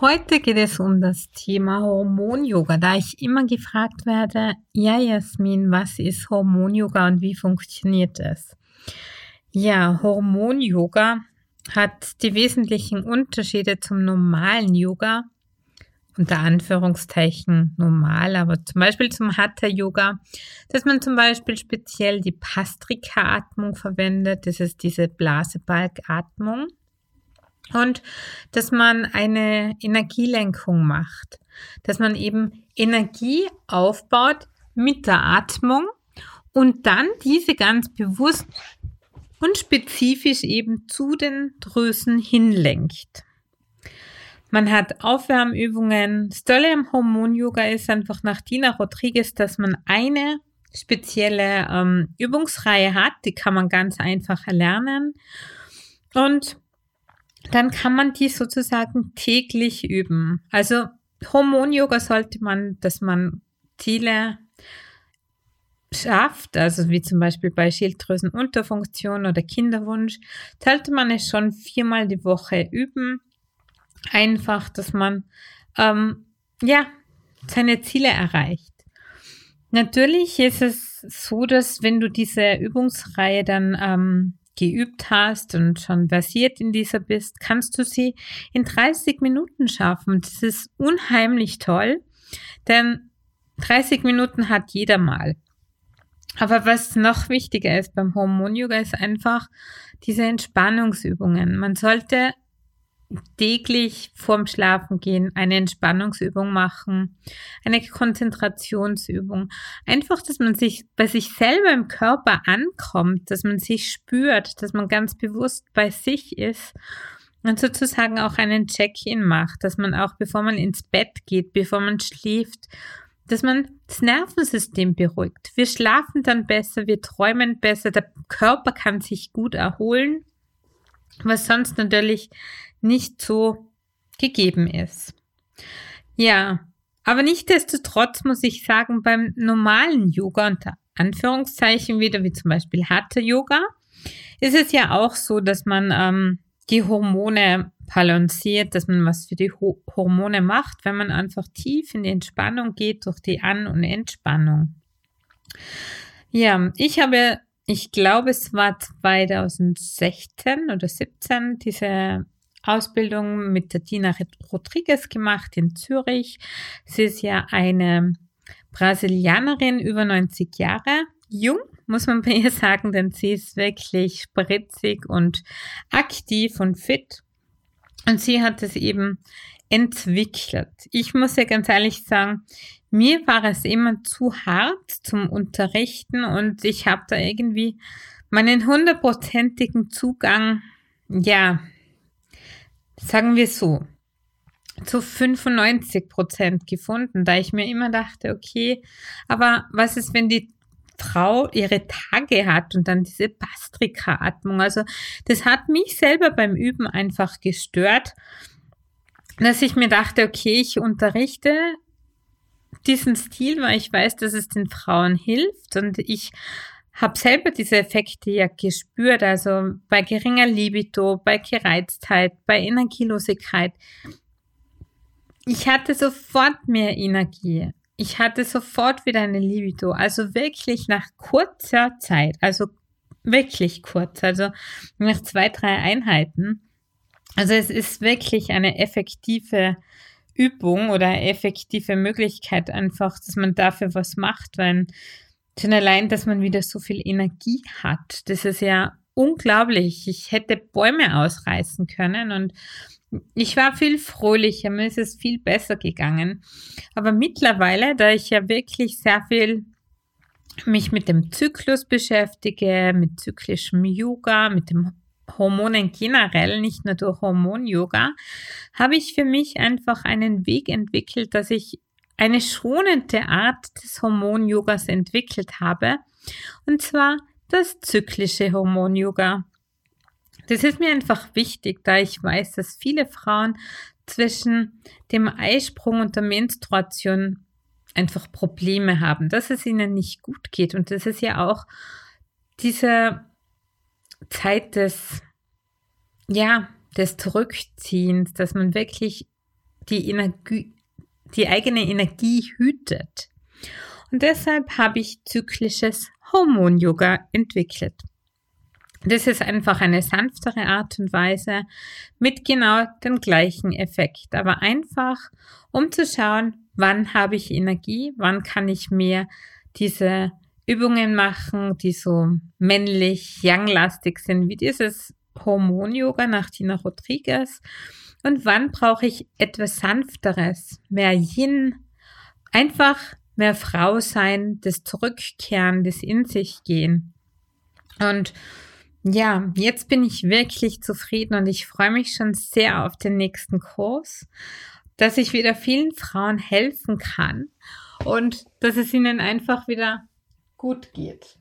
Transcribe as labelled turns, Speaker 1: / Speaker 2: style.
Speaker 1: Heute geht es um das Thema Hormon-Yoga, da ich immer gefragt werde, ja Jasmin, was ist Hormon-Yoga und wie funktioniert es? Ja, Hormon-Yoga hat die wesentlichen Unterschiede zum normalen Yoga, unter Anführungszeichen normal, aber zum Beispiel zum Hatha-Yoga, dass man zum Beispiel speziell die Pastrika-Atmung verwendet, das ist diese Blasebalg-Atmung und dass man eine Energielenkung macht, dass man eben Energie aufbaut mit der Atmung und dann diese ganz bewusst und spezifisch eben zu den Drüsen hinlenkt. Man hat Aufwärmübungen. Das Tolle Hormon-Yoga ist einfach nach Dina Rodriguez, dass man eine spezielle ähm, Übungsreihe hat, die kann man ganz einfach erlernen. Und dann kann man die sozusagen täglich üben. Also Hormon-Yoga sollte man, dass man Ziele schafft, also wie zum Beispiel bei Schilddrüsenunterfunktion oder Kinderwunsch, sollte man es schon viermal die Woche üben. Einfach, dass man ähm, ja seine Ziele erreicht. Natürlich ist es so, dass wenn du diese Übungsreihe dann ähm, geübt hast und schon versiert in dieser bist, kannst du sie in 30 Minuten schaffen. Das ist unheimlich toll, denn 30 Minuten hat jeder mal. Aber was noch wichtiger ist beim Hormon Yoga ist einfach diese Entspannungsübungen. Man sollte täglich vorm Schlafen gehen eine Entspannungsübung machen, eine Konzentrationsübung. Einfach, dass man sich bei sich selber im Körper ankommt, dass man sich spürt, dass man ganz bewusst bei sich ist und sozusagen auch einen Check-in macht, dass man auch bevor man ins Bett geht, bevor man schläft, dass man das Nervensystem beruhigt. Wir schlafen dann besser, wir träumen besser, der Körper kann sich gut erholen, was sonst natürlich nicht so gegeben ist. Ja, aber nichtdestotrotz muss ich sagen, beim normalen Yoga unter Anführungszeichen wieder, wie zum Beispiel Hatha Yoga, ist es ja auch so, dass man ähm, die Hormone balanciert, dass man was für die Ho Hormone macht, wenn man einfach tief in die Entspannung geht durch die An- und Entspannung. Ja, ich habe, ich glaube, es war 2016 oder 17 diese Ausbildung mit der Dina Rodriguez gemacht in Zürich. Sie ist ja eine Brasilianerin, über 90 Jahre, jung, muss man bei ihr sagen, denn sie ist wirklich spritzig und aktiv und fit. Und sie hat es eben entwickelt. Ich muss ja ganz ehrlich sagen, mir war es immer zu hart zum Unterrichten und ich habe da irgendwie meinen hundertprozentigen Zugang, ja, sagen wir so, zu 95 Prozent gefunden, da ich mir immer dachte, okay, aber was ist, wenn die Frau ihre Tage hat und dann diese Bastrika-Atmung. Also das hat mich selber beim Üben einfach gestört, dass ich mir dachte, okay, ich unterrichte diesen Stil, weil ich weiß, dass es den Frauen hilft und ich habe selber diese Effekte ja gespürt, also bei geringer Libido, bei Gereiztheit, bei Energielosigkeit. Ich hatte sofort mehr Energie. Ich hatte sofort wieder eine Libido. Also wirklich nach kurzer Zeit, also wirklich kurz, also nach zwei, drei Einheiten. Also es ist wirklich eine effektive Übung oder effektive Möglichkeit einfach, dass man dafür was macht, weil Schon allein, dass man wieder so viel Energie hat. Das ist ja unglaublich. Ich hätte Bäume ausreißen können und ich war viel fröhlicher, mir ist es viel besser gegangen. Aber mittlerweile, da ich ja wirklich sehr viel mich mit dem Zyklus beschäftige, mit zyklischem Yoga, mit dem Hormonen generell, nicht nur durch Hormon-Yoga, habe ich für mich einfach einen Weg entwickelt, dass ich eine schonende Art des Hormon-Yogas entwickelt habe, und zwar das zyklische Hormon-Yoga. Das ist mir einfach wichtig, da ich weiß, dass viele Frauen zwischen dem Eisprung und der Menstruation einfach Probleme haben, dass es ihnen nicht gut geht. Und das ist ja auch diese Zeit des, ja, des Zurückziehens, dass man wirklich die, Energie, die eigene Energie hütet. Und deshalb habe ich zyklisches Hormon-Yoga entwickelt. Das ist einfach eine sanftere Art und Weise mit genau dem gleichen Effekt, aber einfach, um zu schauen, wann habe ich Energie, wann kann ich mehr diese Übungen machen, die so männlich, young-lastig sind, wie dieses Hormon-Yoga nach Tina Rodriguez. Und wann brauche ich etwas Sanfteres, mehr Yin, einfach mehr Frau sein, das Zurückkehren, das in sich gehen. Und ja, jetzt bin ich wirklich zufrieden und ich freue mich schon sehr auf den nächsten Kurs, dass ich wieder vielen Frauen helfen kann und dass es ihnen einfach wieder gut geht.